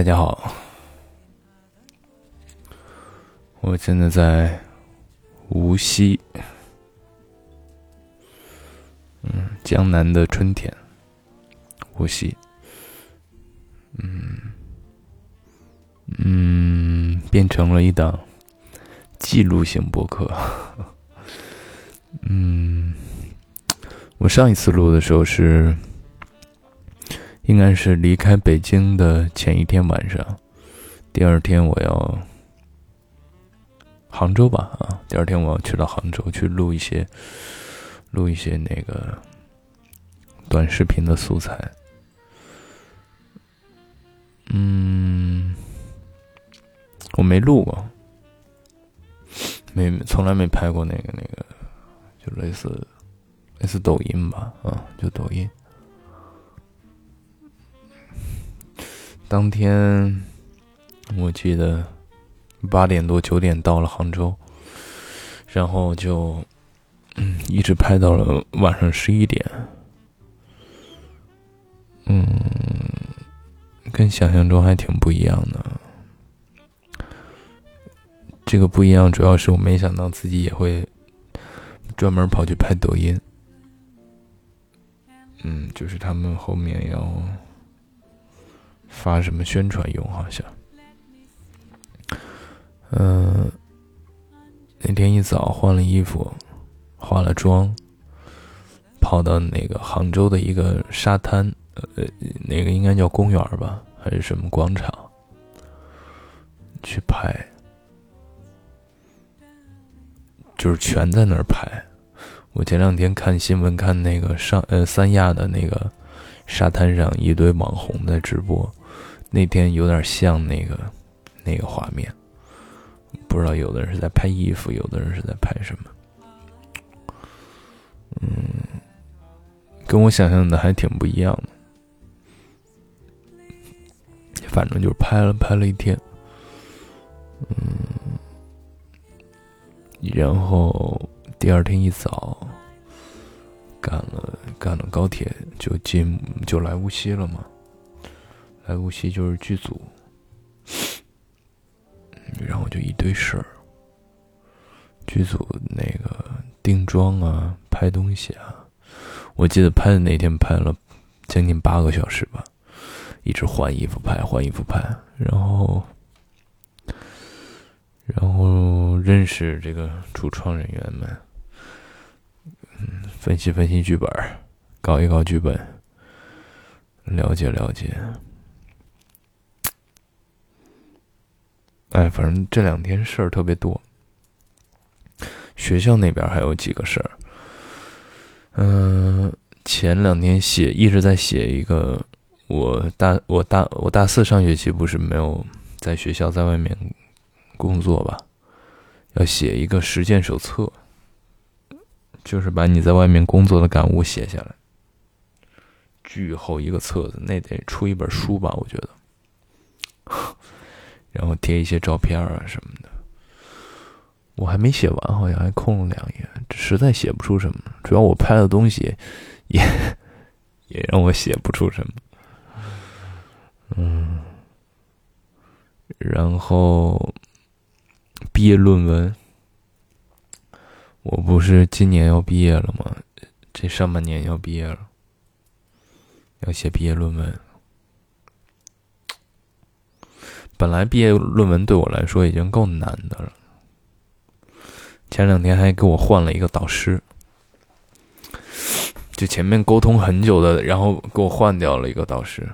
大家好，我现在在无锡，嗯，江南的春天，无锡，嗯嗯，变成了一档记录型博客，嗯，我上一次录的时候是。应该是离开北京的前一天晚上，第二天我要杭州吧啊，第二天我要去到杭州去录一些录一些那个短视频的素材。嗯，我没录过，没从来没拍过那个那个，就类似类似抖音吧啊，就抖音。当天，我记得八点多九点到了杭州，然后就嗯一直拍到了晚上十一点。嗯，跟想象中还挺不一样的。这个不一样，主要是我没想到自己也会专门跑去拍抖音。嗯，就是他们后面要。发什么宣传用？好像，嗯，那天一早换了衣服，化了妆，跑到那个杭州的一个沙滩，呃，那个应该叫公园吧，还是什么广场，去拍，就是全在那儿拍。我前两天看新闻，看那个上呃三亚的那个沙滩上一堆网红在直播。那天有点像那个那个画面，不知道有的人是在拍衣服，有的人是在拍什么。嗯，跟我想象的还挺不一样的。反正就是拍了拍了一天，嗯，然后第二天一早赶了赶了高铁就进就来无锡了嘛。来无锡就是剧组，然后就一堆事儿。剧组那个定妆啊，拍东西啊，我记得拍的那天拍了将近八个小时吧，一直换衣服拍，换衣服拍，然后，然后认识这个主创人员们，嗯，分析分析剧本，搞一搞剧本，了解了解。哎，反正这两天事儿特别多。学校那边还有几个事儿。嗯，前两天写一直在写一个，我大我大我大四上学期不是没有在学校在外面工作吧？要写一个实践手册，就是把你在外面工作的感悟写下来。巨厚一个册子，那得出一本书吧？我觉得。然后贴一些照片啊什么的，我还没写完，好像还空了两页，实在写不出什么。主要我拍的东西也也让我写不出什么。嗯，然后毕业论文，我不是今年要毕业了吗？这上半年要毕业了，要写毕业论文。本来毕业论文对我来说已经够难的了，前两天还给我换了一个导师，就前面沟通很久的，然后给我换掉了一个导师，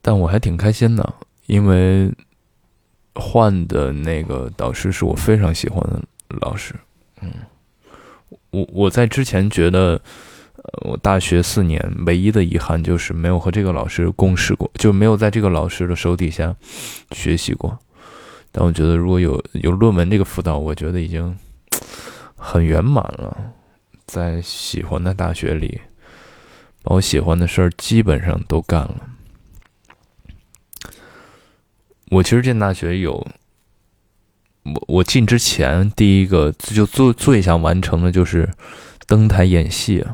但我还挺开心的，因为换的那个导师是我非常喜欢的老师。嗯，我我在之前觉得，呃，我大学四年唯一的遗憾就是没有和这个老师共事过，就没有在这个老师的手底下学习过。但我觉得，如果有有论文这个辅导，我觉得已经很圆满了。在喜欢的大学里，把我喜欢的事儿基本上都干了。我其实进大学有，我我进之前第一个就最最想完成的就是登台演戏。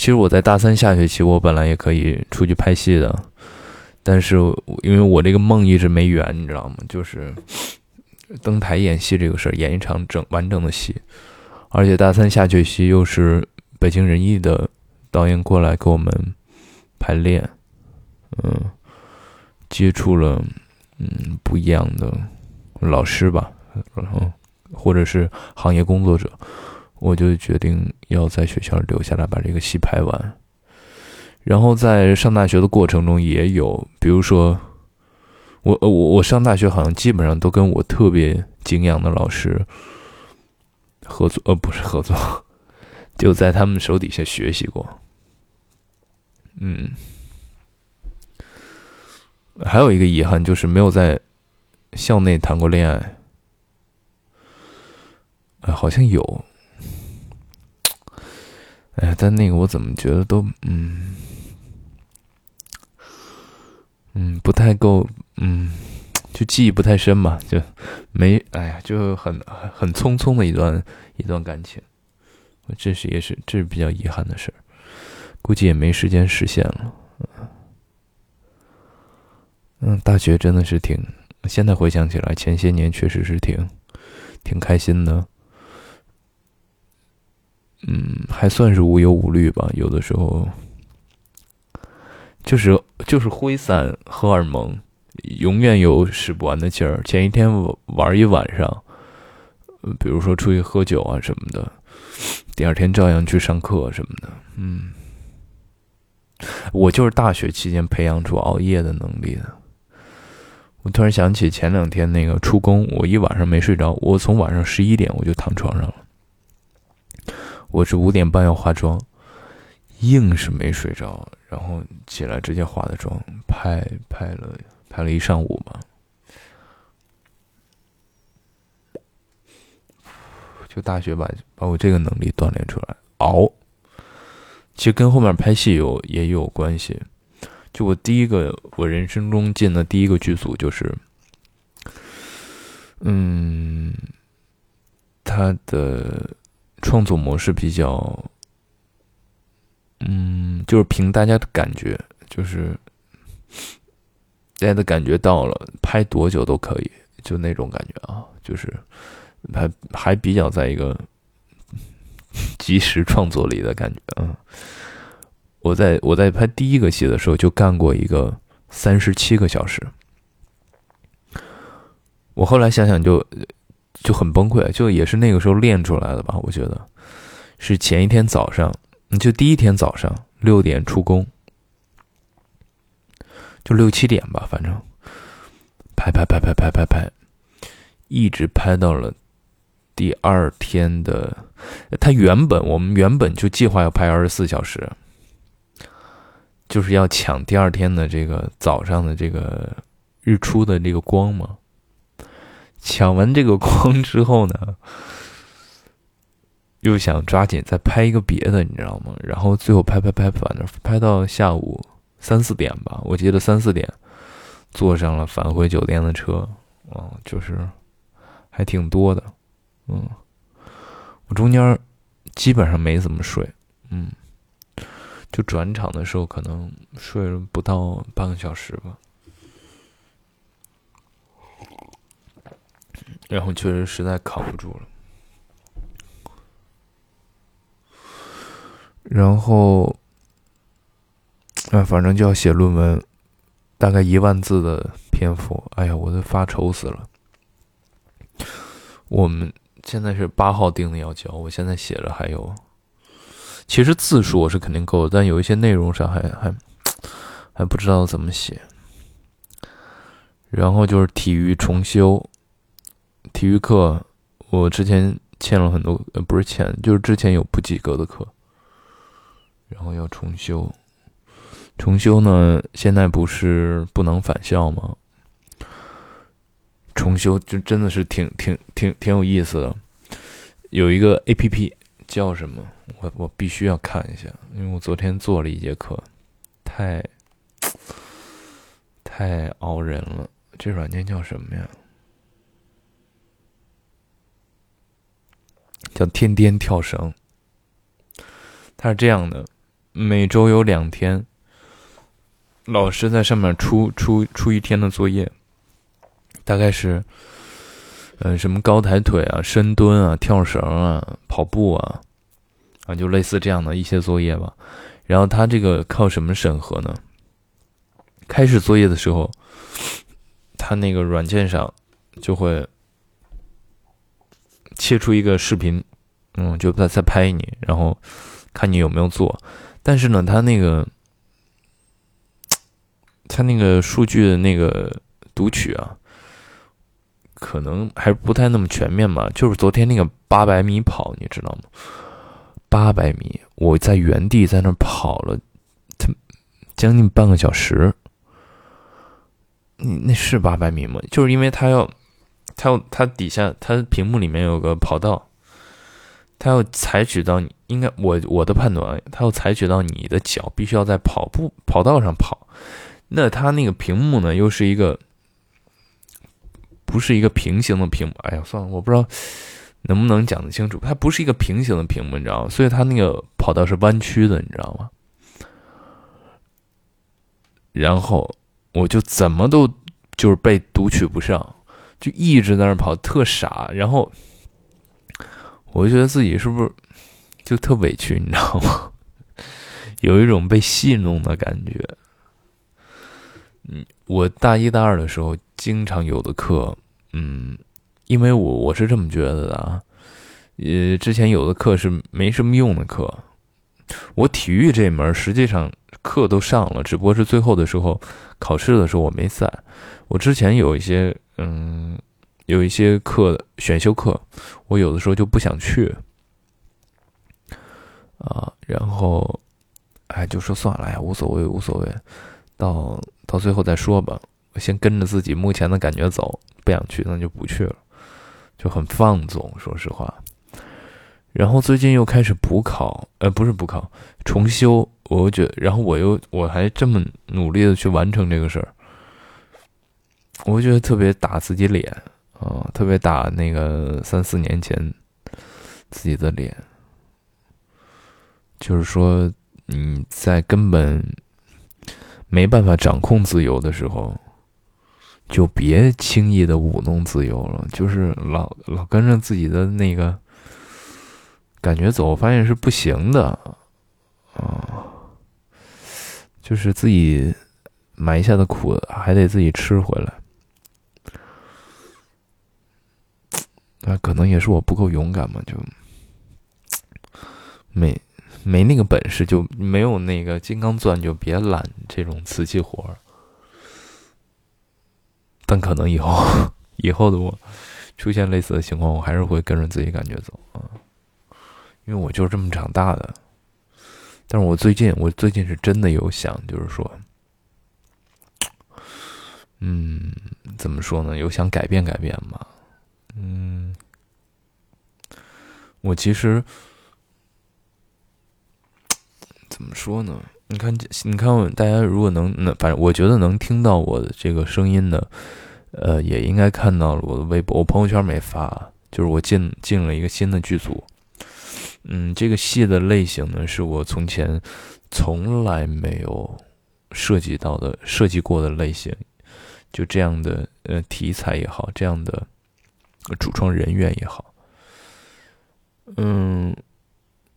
其实我在大三下学期，我本来也可以出去拍戏的。但是因为我这个梦一直没圆，你知道吗？就是登台演戏这个事儿，演一场整完整的戏，而且大三下学期又是北京人艺的导演过来给我们排练，嗯，接触了嗯不一样的老师吧，然后或者是行业工作者，我就决定要在学校留下来把这个戏拍完。然后在上大学的过程中，也有，比如说，我我我上大学好像基本上都跟我特别敬仰的老师合作，呃，不是合作，就在他们手底下学习过。嗯，还有一个遗憾就是没有在校内谈过恋爱。哎，好像有，哎，但那个我怎么觉得都嗯。嗯，不太够，嗯，就记忆不太深嘛，就没，哎呀，就很很匆匆的一段一段感情，这是也是这是比较遗憾的事儿，估计也没时间实现了。嗯，大学真的是挺，现在回想起来，前些年确实是挺挺开心的，嗯，还算是无忧无虑吧，有的时候。就是就是挥散荷尔蒙，永远有使不完的劲儿。前一天玩一晚上，比如说出去喝酒啊什么的，第二天照样去上课什么的。嗯，我就是大学期间培养出熬夜的能力的。我突然想起前两天那个出工，我一晚上没睡着，我从晚上十一点我就躺床上了，我是五点半要化妆。硬是没睡着，然后起来直接化的妆，拍拍了拍了一上午嘛，就大学把把我这个能力锻炼出来。熬，其实跟后面拍戏有也有关系。就我第一个我人生中进的第一个剧组就是，嗯，他的创作模式比较。嗯，就是凭大家的感觉，就是大家的感觉到了，拍多久都可以，就那种感觉啊，就是还还比较在一个 及时创作里的感觉啊。我在我在拍第一个戏的时候就干过一个三十七个小时，我后来想想就就很崩溃，就也是那个时候练出来的吧，我觉得是前一天早上。就第一天早上六点出工，就六七点吧，反正拍拍拍拍拍拍拍，一直拍到了第二天的。他原本我们原本就计划要拍二十四小时，就是要抢第二天的这个早上的这个日出的这个光嘛。抢完这个光之后呢？又想抓紧再拍一个别的，你知道吗？然后最后拍拍拍，反正拍到下午三四点吧，我记得三四点，坐上了返回酒店的车，啊，就是还挺多的，嗯，我中间基本上没怎么睡，嗯，就转场的时候可能睡了不到半个小时吧，然后确实实在扛不住了。然后，啊，反正就要写论文，大概一万字的篇幅。哎呀，我都发愁死了。我们现在是八号定的要交，我现在写了还有，其实字数我是肯定够，但有一些内容上还还还不知道怎么写。然后就是体育重修，体育课我之前欠了很多，呃，不是欠，就是之前有不及格的课，然后要重修。重修呢，现在不是不能返校吗？重修就真的是挺挺挺挺有意思的，有一个 A P P 叫什么？我我必须要看一下，因为我昨天做了一节课，太太熬人了。这软件叫什么呀？叫天天跳绳。它是这样的，每周有两天，老师在上面出出出一天的作业，大概是，嗯，什么高抬腿啊、深蹲啊、跳绳啊、跑步啊，啊，就类似这样的一些作业吧。然后他这个靠什么审核呢？开始作业的时候。他那个软件上就会切出一个视频，嗯，就在在拍你，然后看你有没有做。但是呢，他那个他那个数据的那个读取啊，可能还不太那么全面吧。就是昨天那个八百米跑，你知道吗？八百米，我在原地在那跑了，他将近半个小时。你那是八百米吗？就是因为他要，他要，他底下他屏幕里面有个跑道，他要采取到你应该我我的判断，他要采取到你的脚必须要在跑步跑道上跑，那他那个屏幕呢又是一个不是一个平行的屏幕？哎呀，算了，我不知道能不能讲得清楚，它不是一个平行的屏幕，你知道吗？所以它那个跑道是弯曲的，你知道吗？然后。我就怎么都就是被读取不上，就一直在那跑，特傻。然后我就觉得自己是不是就特委屈，你知道吗？有一种被戏弄的感觉。嗯，我大一、大二的时候经常有的课，嗯，因为我我是这么觉得的啊。呃，之前有的课是没什么用的课，我体育这门实际上。课都上了，只不过是最后的时候考试的时候我没在。我之前有一些嗯，有一些课选修课，我有的时候就不想去啊。然后哎，就说算了，哎，无所谓，无所谓，到到最后再说吧。我先跟着自己目前的感觉走，不想去那就不去了，就很放纵，说实话。然后最近又开始补考，呃，不是补考，重修。我又觉得，然后我又我还这么努力的去完成这个事儿，我觉得特别打自己脸啊，特别打那个三四年前自己的脸。就是说，你在根本没办法掌控自由的时候，就别轻易的舞弄自由了。就是老老跟着自己的那个感觉走，发现是不行的啊。就是自己埋下的苦，还得自己吃回来。那可能也是我不够勇敢嘛，就没没那个本事，就没有那个金刚钻，就别揽这种瓷器活儿。但可能以后 以后的我出现类似的情况，我还是会跟着自己感觉走啊，因为我就是这么长大的。但是我最近，我最近是真的有想，就是说，嗯，怎么说呢？有想改变改变嘛？嗯，我其实怎么说呢？你看，你看，大家如果能，能，反正我觉得能听到我的这个声音的，呃，也应该看到了我的微博，我朋友圈没发，就是我进进了一个新的剧组。嗯，这个戏的类型呢，是我从前从来没有涉及到的、设计过的类型。就这样的呃题材也好，这样的主创人员也好，嗯，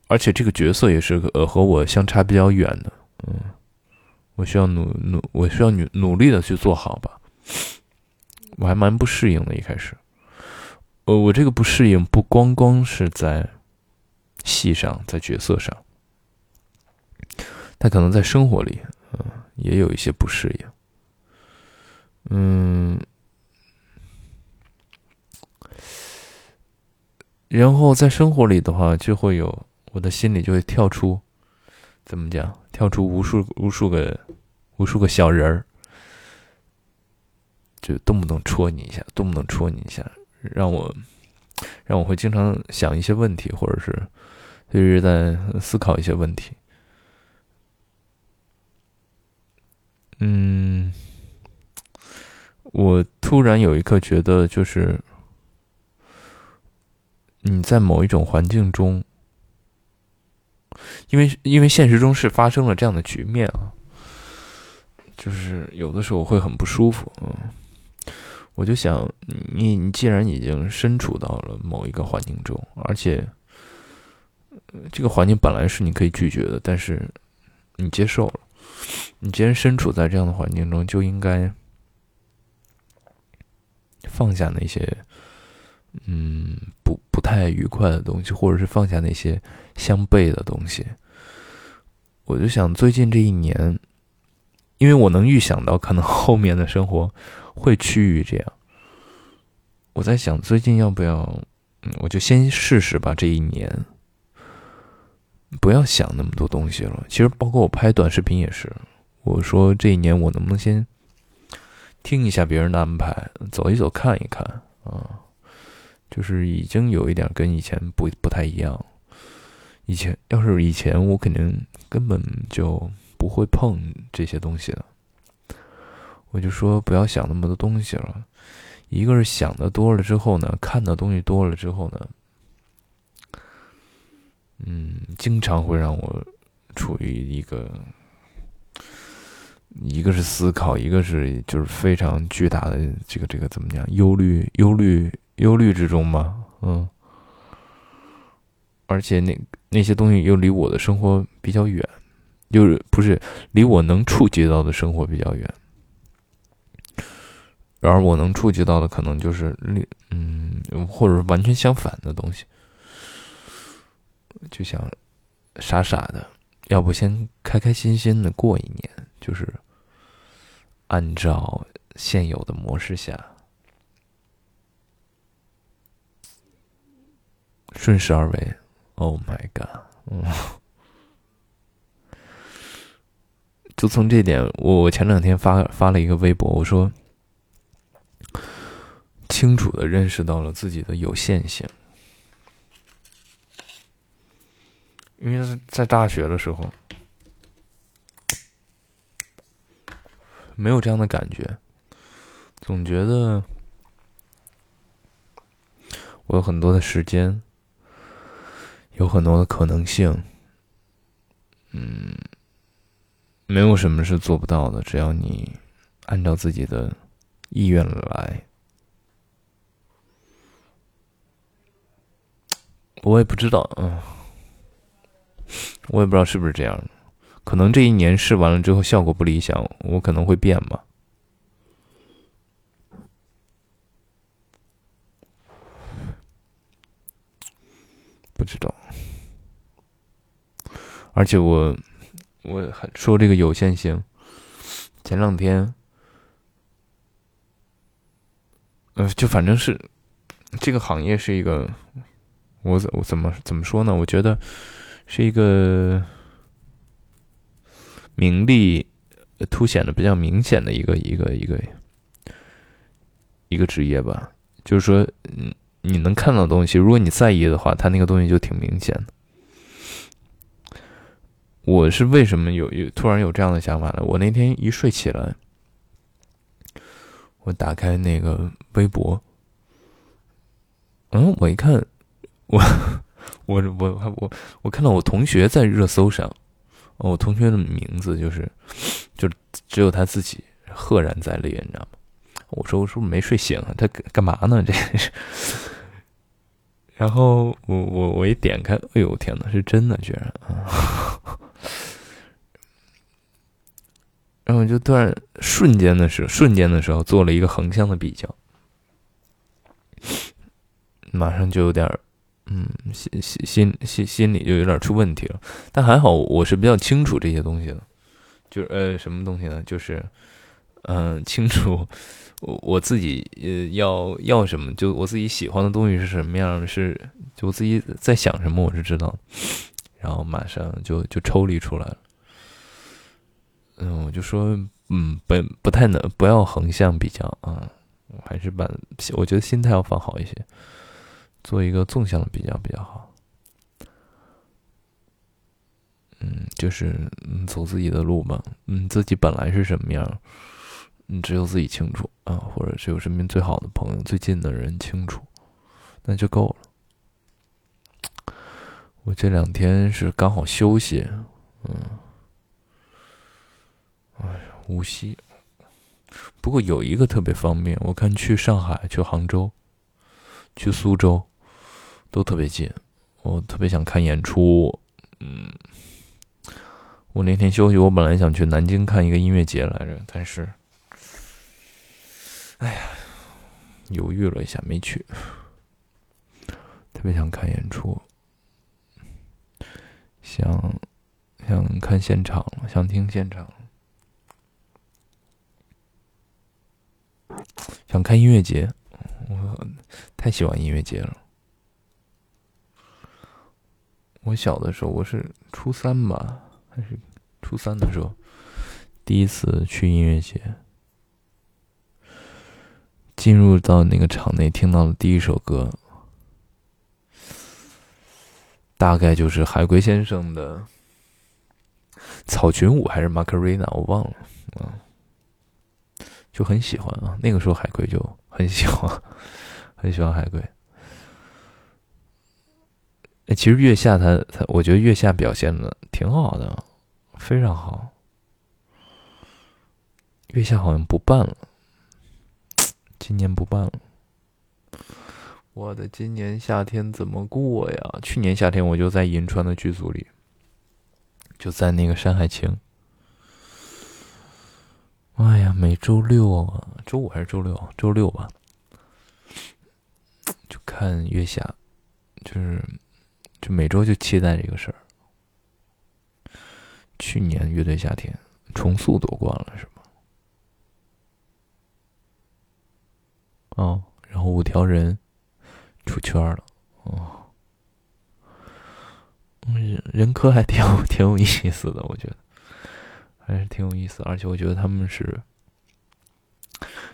而且这个角色也是呃和我相差比较远的，嗯，我需要努努，我需要努努力的去做好吧。我还蛮不适应的，一开始，呃，我这个不适应不光光是在。戏上，在角色上，他可能在生活里，嗯，也有一些不适应。嗯，然后在生活里的话，就会有我的心里就会跳出，怎么讲？跳出无数无数个无数个小人儿，就动不动戳你一下，动不动戳你一下，让我让我会经常想一些问题，或者是一直在思考一些问题。嗯，我突然有一刻觉得，就是你在某一种环境中，因为因为现实中是发生了这样的局面啊，就是有的时候会很不舒服，嗯，我就想，你你既然已经身处到了某一个环境中，而且这个环境本来是你可以拒绝的，但是你接受了。你既然身处在这样的环境中，就应该放下那些嗯不太愉快的东西，或者是放下那些相悖的东西。我就想，最近这一年，因为我能预想到可能后面的生活会趋于这样，我在想，最近要不要，嗯，我就先试试吧，这一年。不要想那么多东西了。其实，包括我拍短视频也是。我说这一年我能不能先听一下别人的安排，走一走，看一看啊？就是已经有一点跟以前不不太一样。以前要是以前，我肯定根本就不会碰这些东西的。我就说不要想那么多东西了。一个是想的多了之后呢，看的东西多了之后呢。嗯，经常会让我处于一个，一个是思考，一个是就是非常巨大的这个这个怎么讲，忧虑、忧虑、忧虑之中嘛，嗯，而且那那些东西又离我的生活比较远，就是不是离我能触及到的生活比较远，然而我能触及到的可能就是嗯，或者完全相反的东西。就想傻傻的，要不先开开心心的过一年，就是按照现有的模式下，顺势而为。Oh my god！嗯，就从这点，我我前两天发发了一个微博，我说清楚的认识到了自己的有限性。因为在大学的时候，没有这样的感觉，总觉得我有很多的时间，有很多的可能性，嗯，没有什么是做不到的，只要你按照自己的意愿来。我也不知道，嗯。我也不知道是不是这样，可能这一年试完了之后效果不理想，我可能会变吧。不知道。而且我，我还说这个有限性。前两天，呃，就反正是这个行业是一个，我怎我怎么怎么说呢？我觉得。是一个名利凸显的比较明显的一个一个一个一个职业吧，就是说，嗯，你能看到东西，如果你在意的话，它那个东西就挺明显的。我是为什么有有突然有这样的想法呢？我那天一睡起来，我打开那个微博，嗯，我一看，我。我我我我看到我同学在热搜上，我同学的名字就是，就只有他自己赫然在列，你知道吗？我说我是不是没睡醒啊？他干嘛呢？这是。然后我我我一点开，哎呦天哪，是真的，居然啊！然后就突然瞬间的时候瞬间的时候做了一个横向的比较，马上就有点。嗯，心心心心心里就有点出问题了，但还好我是比较清楚这些东西的，就是呃什么东西呢？就是嗯，清楚我我自己呃要要什么，就我自己喜欢的东西是什么样，是就我自己在想什么，我是知道，然后马上就就抽离出来了。嗯，我就说，嗯，不不太能不要横向比较啊，我还是把我觉得心态要放好一些，做一个纵向的比较比较好。嗯，就是嗯，走自己的路吧。嗯，自己本来是什么样，你，只有自己清楚啊，或者只有身边最好的朋友、最近的人清楚，那就够了。我这两天是刚好休息，嗯，哎呀，无锡。不过有一个特别方便，我看去上海、去杭州、去苏州都特别近。我特别想看演出，嗯。我那天休息，我本来想去南京看一个音乐节来着，但是，哎呀，犹豫了一下没去。特别想看演出，想想看现场，想听现场，想看音乐节。我太喜欢音乐节了。我小的时候，我是初三吧。还是初三的时候，第一次去音乐节，进入到那个场内，听到的第一首歌，大概就是海龟先生的《草裙舞》还是《玛格丽娜》，我忘了，嗯，就很喜欢啊。那个时候海龟就很喜欢，很喜欢海龟。哎，其实月下他他，我觉得月下表现的挺好的，非常好。月下好像不办了，今年不办了。我的今年夏天怎么过呀？去年夏天我就在银川的剧组里，就在那个《山海情》。哎呀，每周六啊，周五还是周六？周六吧，就看月下，就是。就每周就期待这个事儿。去年乐队夏天重塑夺冠了，是吧？哦，然后五条人出圈了，哦，人人科还挺 挺有意思的，我觉得还是挺有意思，而且我觉得他们是，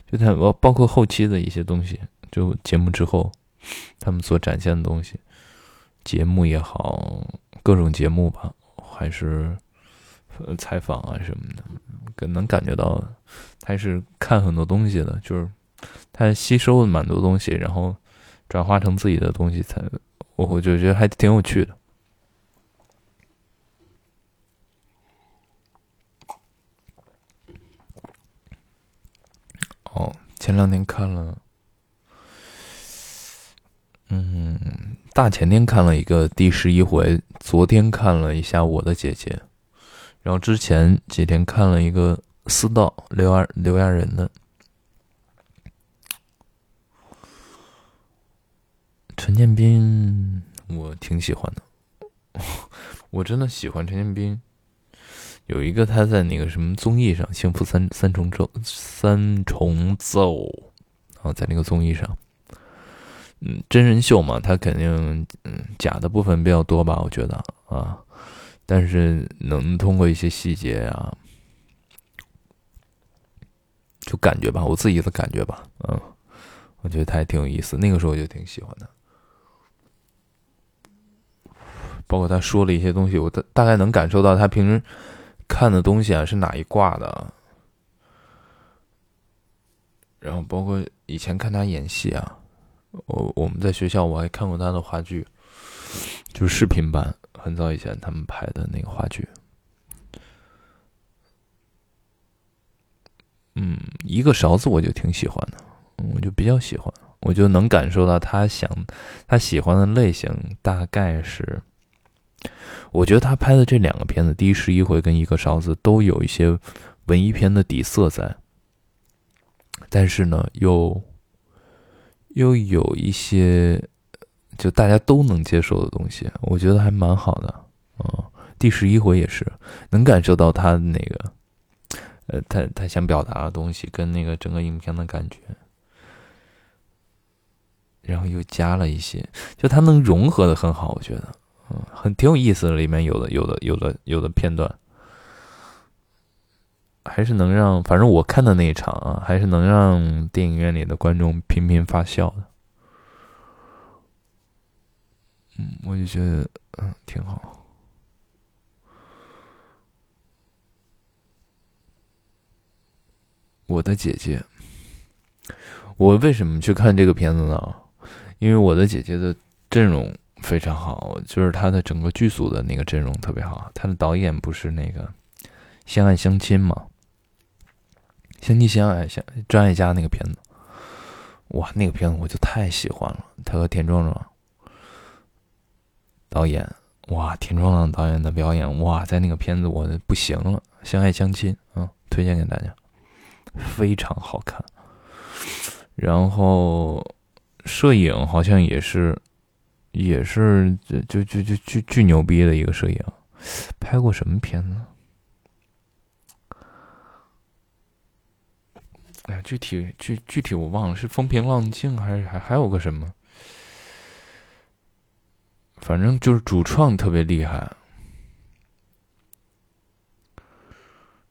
就他包包括后期的一些东西，就节目之后他们所展现的东西。节目也好，各种节目吧，还是采访啊什么的，能感觉到他是看很多东西的，就是他吸收了蛮多东西，然后转化成自己的东西，才我我就觉得还挺有趣的。哦，前两天看了。嗯，大前天看了一个第十一回，昨天看了一下我的姐姐，然后之前几天看了一个私道刘亚刘亚仁的陈建斌，我挺喜欢的，我真的喜欢陈建斌。有一个他在那个什么综艺上，《幸福三三重奏》三重奏，啊在那个综艺上。嗯，真人秀嘛，他肯定嗯假的部分比较多吧，我觉得啊，但是能通过一些细节啊，就感觉吧，我自己的感觉吧，嗯，我觉得他还挺有意思，那个时候我就挺喜欢的，包括他说了一些东西，我大大概能感受到他平时看的东西啊是哪一挂的，然后包括以前看他演戏啊。我我们在学校我还看过他的话剧，就是视频版，很早以前他们拍的那个话剧。嗯，一个勺子我就挺喜欢的，我就比较喜欢，我就能感受到他想他喜欢的类型大概是，我觉得他拍的这两个片子，《第十一回》跟《一个勺子》都有一些文艺片的底色在，但是呢又。又有一些就大家都能接受的东西，我觉得还蛮好的。嗯，第十一回也是能感受到他那个，呃，他他想表达的东西跟那个整个影片的感觉，然后又加了一些，就它能融合的很好，我觉得，嗯，很挺有意思的。里面有的有的有的有的片段，还是能让，反正我看的那一场啊，还是能让电影院里的观众频频发笑的。嗯，我就觉得，嗯，挺好。我的姐姐，我为什么去看这个片子呢？因为我的姐姐的阵容非常好，就是他的整个剧组的那个阵容特别好。他的导演不是那个《相爱相亲》吗？《相亲相爱相张艾嘉那个片子，哇，那个片子我就太喜欢了。他和田壮壮导演，哇，田壮壮导演的表演，哇，在那个片子我不行了，《相爱相亲》啊，推荐给大家。非常好看，然后摄影好像也是，也是就就就巨巨牛逼的一个摄影，拍过什么片子？哎呀，具体具具体我忘了，是风平浪静还是还还有个什么？反正就是主创特别厉害。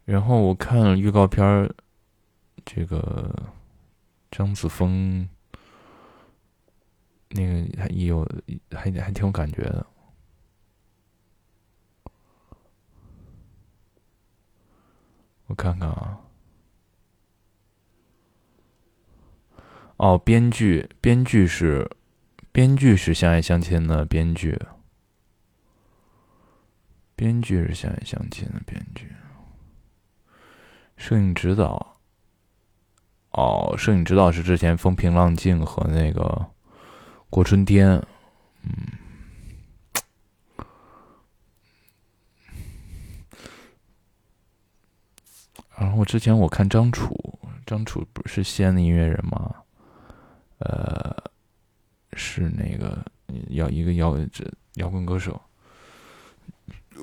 然后我看预告片儿。这个张子枫，那个还有还还挺有感觉的。我看看啊，哦，编剧编剧是编剧是相爱相亲的编剧，编剧是相爱相亲的编剧，摄影指导。哦，摄影指导是之前《风平浪静》和那个《过春天》，嗯，然后之前我看张楚，张楚不是西安的音乐人吗？呃，是那个摇一个摇这摇滚歌手，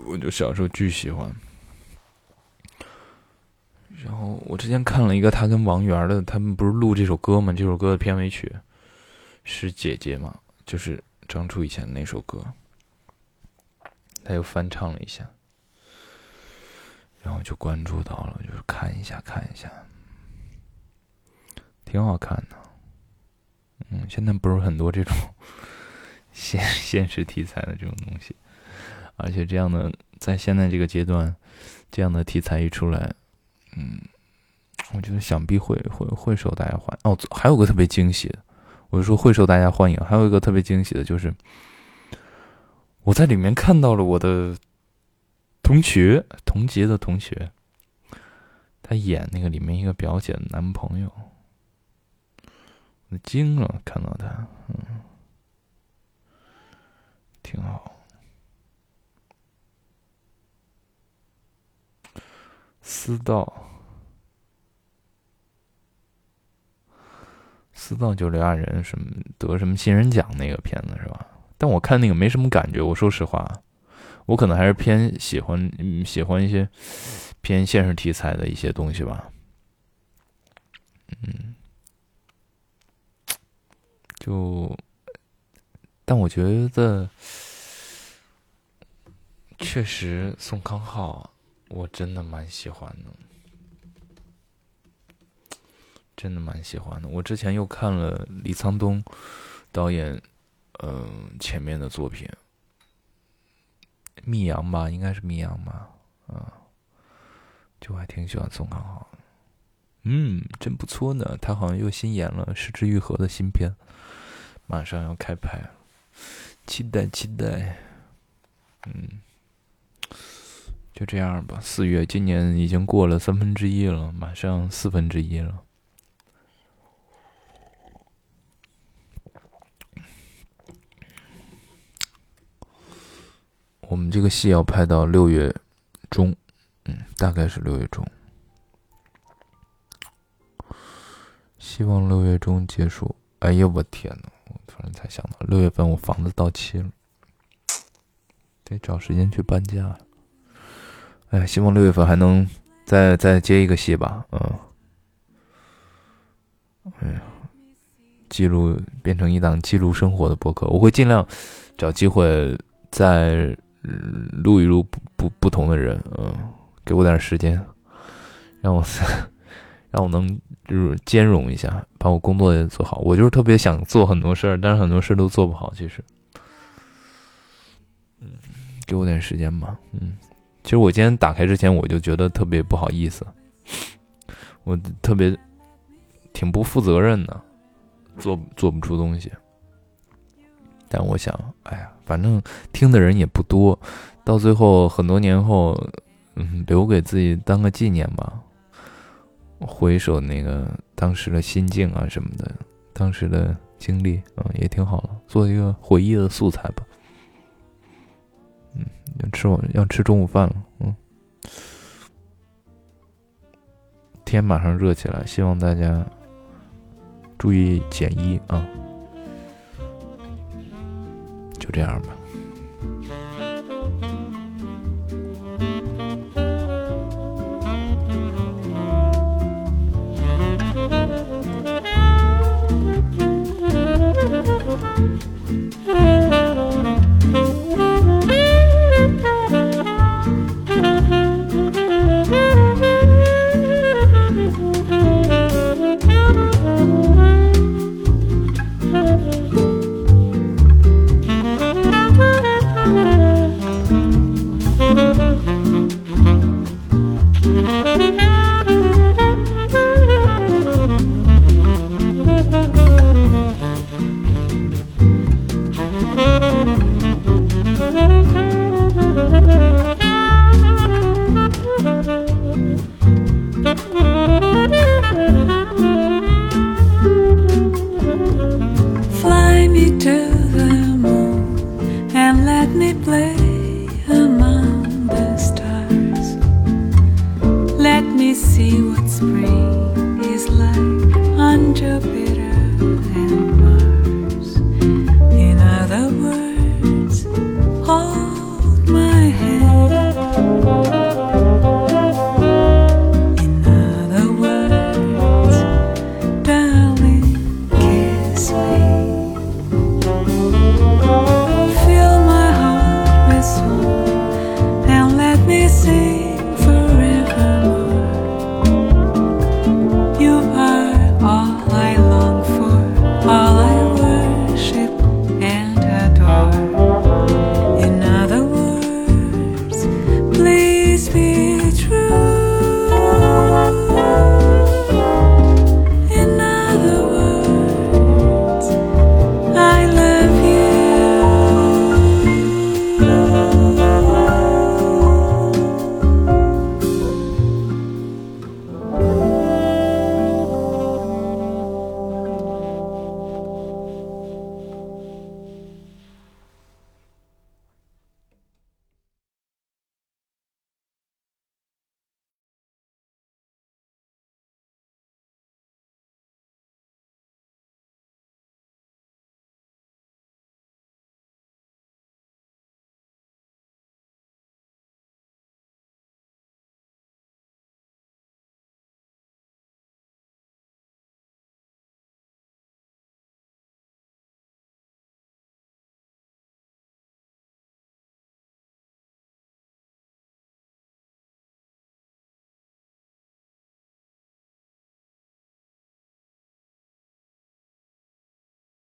我就小时候巨喜欢。然后我之前看了一个他跟王源的，他们不是录这首歌吗？这首歌的片尾曲是《姐姐》嘛，就是张楚以前那首歌，他又翻唱了一下，然后就关注到了，就是看一下看一下，挺好看的。嗯，现在不是很多这种 现现实题材的这种东西，而且这样的在现在这个阶段，这样的题材一出来。嗯，我觉得想必会会会受大家欢哦。还有个特别惊喜的，我就说会受大家欢迎。还有一个特别惊喜的就是，我在里面看到了我的同学同级的同学，他演那个里面一个表姐的男朋友，我惊了，看到他，嗯，挺好。私道，私道就刘亚仁什么得什么新人奖那个片子是吧？但我看那个没什么感觉。我说实话，我可能还是偏喜欢喜欢一些偏现实题材的一些东西吧。嗯，就，但我觉得确实宋康昊。我真的蛮喜欢的，真的蛮喜欢的。我之前又看了李沧东导演，嗯，前面的作品，《密阳》吧，应该是《密阳》吧，啊，就还挺喜欢宋康昊，嗯，真不错呢。他好像又新演了《失之愈合》的新片，马上要开拍，期待期待，嗯。就这样吧，四月，今年已经过了三分之一了，马上四分之一了。我们这个戏要拍到六月中，嗯，大概是六月中，希望六月中结束。哎呀，我天呐，我突然才想到，六月份我房子到期了，得找时间去搬家。哎，希望六月份还能再再接一个戏吧，嗯，哎呀，记录变成一档记录生活的博客，我会尽量找机会在录一录不不不同的人，嗯，给我点时间，让我 让我能就是兼容一下，把我工作也做好。我就是特别想做很多事儿，但是很多事都做不好。其实，嗯，给我点时间吧，嗯。其实我今天打开之前，我就觉得特别不好意思，我特别挺不负责任的，做做不出东西。但我想，哎呀，反正听的人也不多，到最后很多年后，嗯，留给自己当个纪念吧。回首那个当时的心境啊什么的，当时的经历啊，也挺好的，做一个回忆的素材吧。嗯，要吃我要吃中午饭了。嗯，天马上热起来，希望大家注意减衣啊。就这样吧。